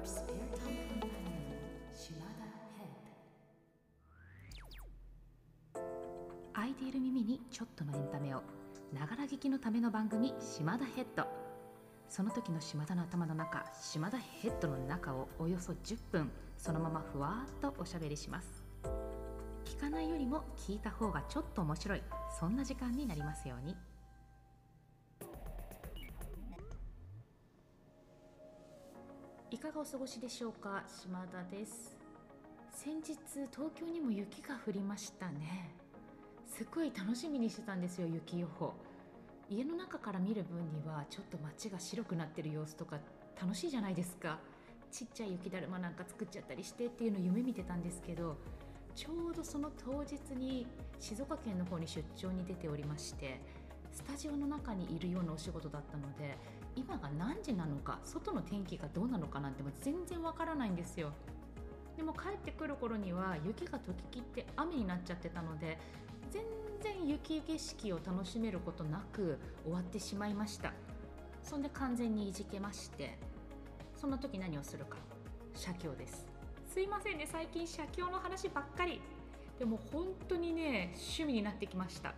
Your spare time companion, Shimada Head. 空いている耳にちょっとのエンタメをながら聞きのための番組島田ヘッドその時の島田の頭の中島田ヘッドの中をおよそ10分そのままふわーっとおしゃべりします聞かないよりも聞いた方がちょっと面白いそんな時間になりますようにいかがお過ごしでしょうか？島田です。先日東京にも雪が降りましたね。すっごい楽しみにしてたんですよ雪予報。家の中から見る分にはちょっと街が白くなってる様子とか楽しいじゃないですか。ちっちゃい雪だるまなんか作っちゃったりしてっていうの夢見てたんですけどちょうどその当日に静岡県の方に出張に出ておりましてスタジオの中にいるようなお仕事だったので今が何時なのか外の天気がどうなのかなんても全然わからないんですよ。でも帰ってくる頃には雪が溶ききって雨になっちゃってたので全然雪景色を楽しめることなく終わってしまいました。そんで完全にいじけましてそんな時何をするか。写経です。すいませんね最近写経の話ばっかり。でも本当にね趣味になってきました。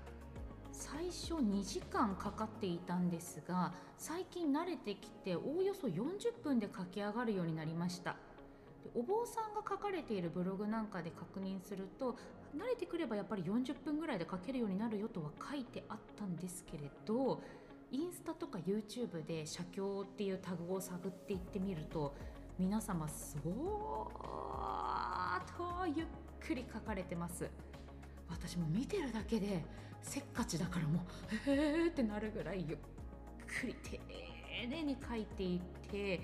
最初2時間かかっていたんですが最近慣れてきておおよそ40分で書き上がるようになりました。お坊さんが書かれているブログなんかで確認すると慣れてくればやっぱり40分ぐらいで書けるようになるよとは書いてあったんですけれどインスタとか YouTube で写経っていうタグを探っていってみると皆様そーっとゆっくり書かれてます。私も見てるだけでせっかちだからもうへーってなるぐらいゆっくり丁寧に書いていて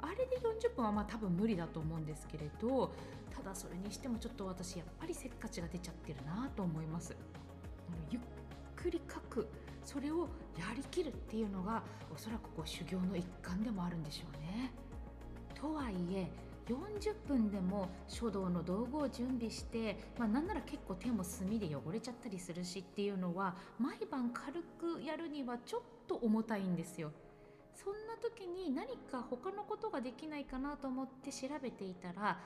あれで40分はまあ多分無理だと思うんですけれどただそれにしてもちょっと私やっぱりせっかちが出ちゃってるなと思います。ゆっくり書くそれをやりきるっていうのがおそらくこう修行の一環でもあるんでしょうね。とはいえ40分でも書道の道具を準備して、まあ、なんなら結構手も墨で汚れちゃったりするしっていうのは毎晩軽くやるにはちょっと重たいんですよ。そんな時に何か他のことができないかなと思って調べていたら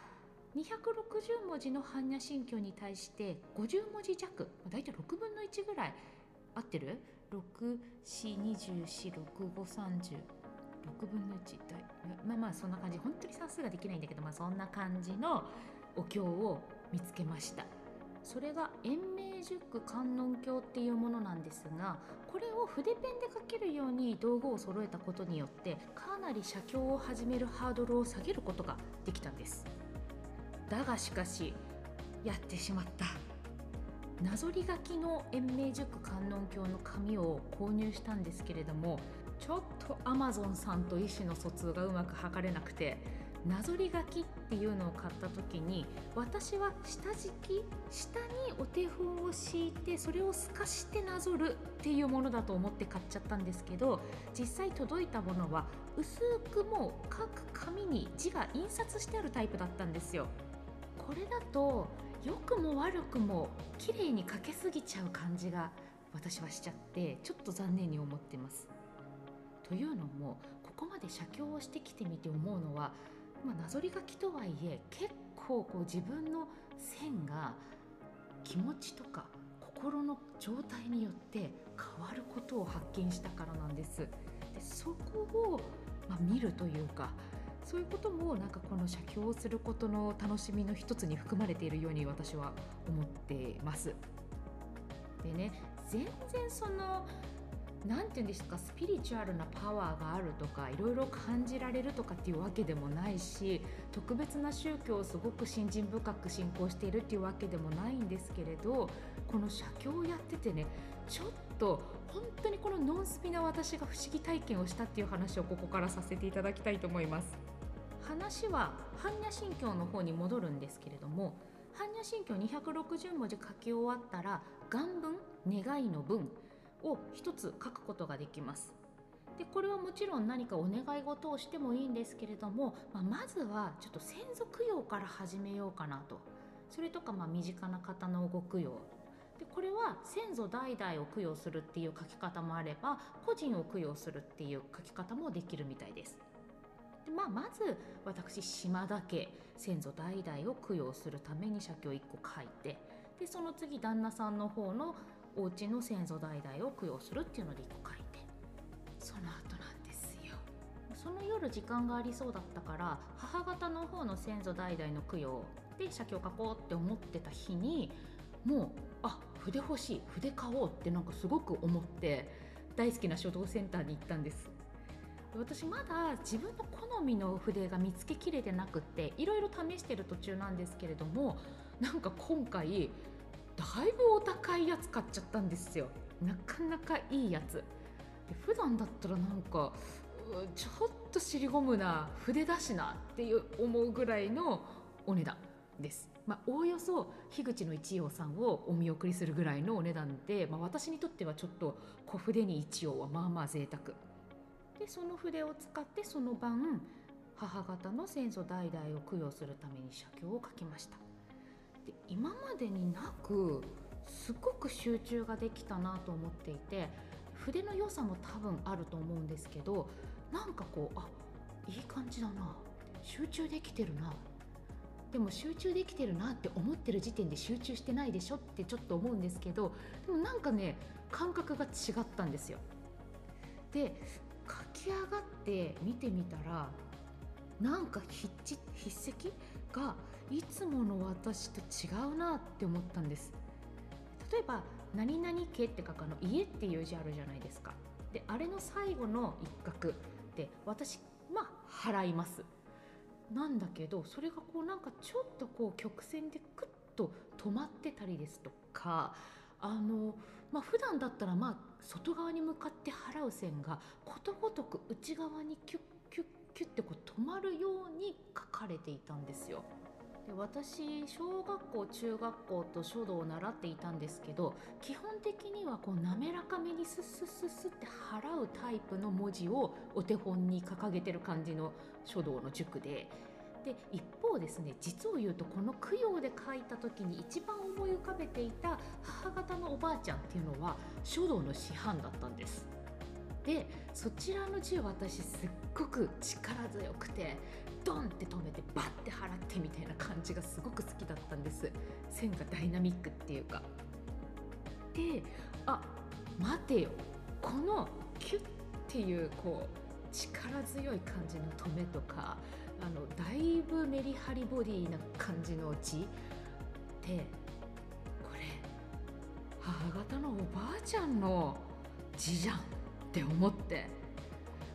260文字の般若心経に対して50文字弱だいたい6分の1ぐらい合ってる ?64246530 6分の1まあまあそんな感じ。本当に算数ができないんだけど、まあ、そんな感じのお経を見つけました。それが延命塾観音経っていうものなんですがこれを筆ペンで書けるように道具を揃えたことによってかなり写経を始めるハードルを下げることができたんです。だがしかしやってしまった。なぞり書きの延命塾観音経の紙を購入したんですけれどもちょっとアマゾンさんと意思の疎通がうまく図れなくてなぞり書きっていうのを買った時に私は下敷き下にお手本を敷いてそれを透かしてなぞるっていうものだと思って買っちゃったんですけど実際届いたものは薄くもう各紙に字が印刷してあるタイプだったんですよ。これだと良くも悪くも綺麗に書けすぎちゃう感じが私はしちゃってちょっと残念に思ってます。というのもここまで写経をしてきてみて思うのはまあ、なぞり書きとはいえ結構こう自分の線が気持ちとか心の状態によって変わることを発見したからなんです。でそこを、まあ、見るというかそういうこともなんかこの写経をすることの楽しみの一つに含まれているように私は思っています。でね全然その何て言うんですかスピリチュアルなパワーがあるとかいろいろ感じられるとかっていうわけでもないし特別な宗教をすごく信心深く信仰しているっていうわけでもないんですけれどこの写経をやっててねちょっと本当にこのノンスピな私が不思議体験をしたっていう話をここからさせていただきたいと思います。話は般若心経の方に戻るんですけれども般若心経260文字書き終わったら願文願いの文を一つ書くことができます。でこれはもちろん何かお願い事をしてもいいんですけれども、まあ、まずはちょっと先祖供養から始めようかなとそれとかまあ身近な方のご供養でこれは先祖代々を供養するっていう書き方もあれば個人を供養するっていう書き方もできるみたいです。で、まあ、まず私島田家先祖代々を供養するために写経1個書いてでその次旦那さんの方のお家の先祖代々を供養するっていうので1個書いて。その後なんですよ。その夜時間がありそうだったから母方の方の先祖代々の供養で写経書こうって思ってた日にもうあ筆欲しい筆買おうってなんかすごく思って大好きな書道センターに行ったんです。私まだ自分の好みの筆が見つけきれてなくっていろいろ試してる途中なんですけれどもなんか今回だいぶお高いやつ買っちゃったんですよ。なかなかいいやつ。で普段だったらなんかちょっと尻込むな筆だしなっていう思うぐらいのお値段です。まあ、おおよそ樋口の一葉さんをお見送りするぐらいのお値段で、まあ、私にとってはちょっと小筆に一葉はまあまあ贅沢。でその筆を使ってその晩母方の先祖代々を供養するために写経を書きました。で今までになくすごく集中ができたなと思っていて筆の良さも多分あると思うんですけどなんかこうあいい感じだな集中できてるなでも集中できてるなって思ってる時点で集中してないでしょってちょっと思うんですけどでもなんかね感覚が違ったんですよ。で書き上がって見てみたらなんか筆筆跡がいつもの私と違うなって思ったんです。例えば「何々家」って書くあの「家」っていう字あるじゃないですか。であれの最後の一画で私まあ払います。なんだけどそれがこうなんかちょっとこう曲線でクッと止まってたりですとかあのまあ普段だったらまあ外側に向かって払う線がことごとく内側にキュッキュッキュッってこう止まるように書かれていたんですよ。で私小学校中学校と書道を習っていたんですけど基本的にはこう滑らかめにスッスッスッスって払うタイプの文字をお手本に掲げてる感じの書道の塾で。で一方ですね実を言うとこの供養で書いた時に一番思い浮かべていた母方のおばあちゃんっていうのは書道の師範だったんです。でそちらの字を私すっごく力強くてドンって止めてバッて払ってみたいな感じがすごく好きだったんです。線がダイナミックっていうか。であ待てよ。このキュッっていうこう力強い感じの止めとかあのだいぶメリハリボディな感じの字でこれ母方のおばあちゃんの字じゃん。って思って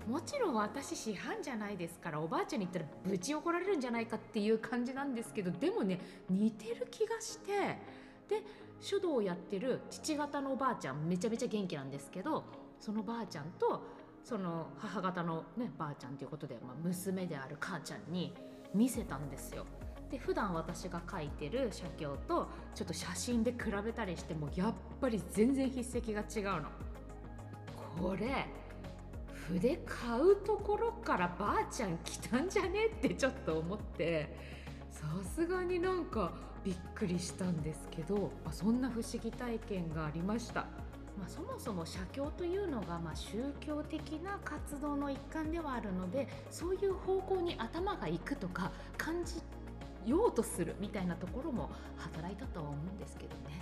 もちろん私師範じゃないですからおばあちゃんに言ったらぶち怒られるんじゃないかっていう感じなんですけどでもね似てる気がしてで書道をやってる父方のおばあちゃんめちゃめちゃ元気なんですけどそのばあちゃんとその母方のねばあちゃんということで、まあ、娘である母ちゃんに見せたんですよ。で普段私が書いてる写経とちょっと写真で比べたりしてもやっぱり全然筆跡が違うの。これ筆買うところからばあちゃん来たんじゃね？ってちょっと思ってさすがになんかびっくりしたんですけどまあそんな不思議体験がありました。まあ、そもそも写経というのがま宗教的な活動の一環ではあるのでそういう方向に頭がいくとか感じようとするみたいなところも働いたとは思うんですけどね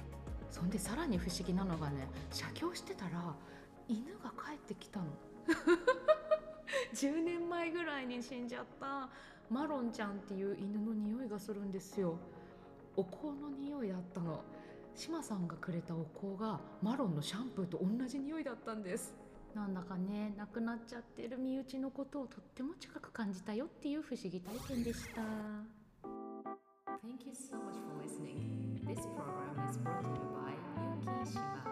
そんでさらに不思議なのがね写経してたら犬が帰ってきたの。10年前ぐらいに死んじゃった。マロンちゃんっていう犬の匂いがするんですよ。お香の匂いだったの。島さんがくれたお香がマロンのシャンプーと同じ匂いだったんです。なんだかね亡くなっちゃってる身内のことをとっても近く感じたよっていう不思議体験でした。Thank you so much for listening. This program is brought to you by Yuki Shiba.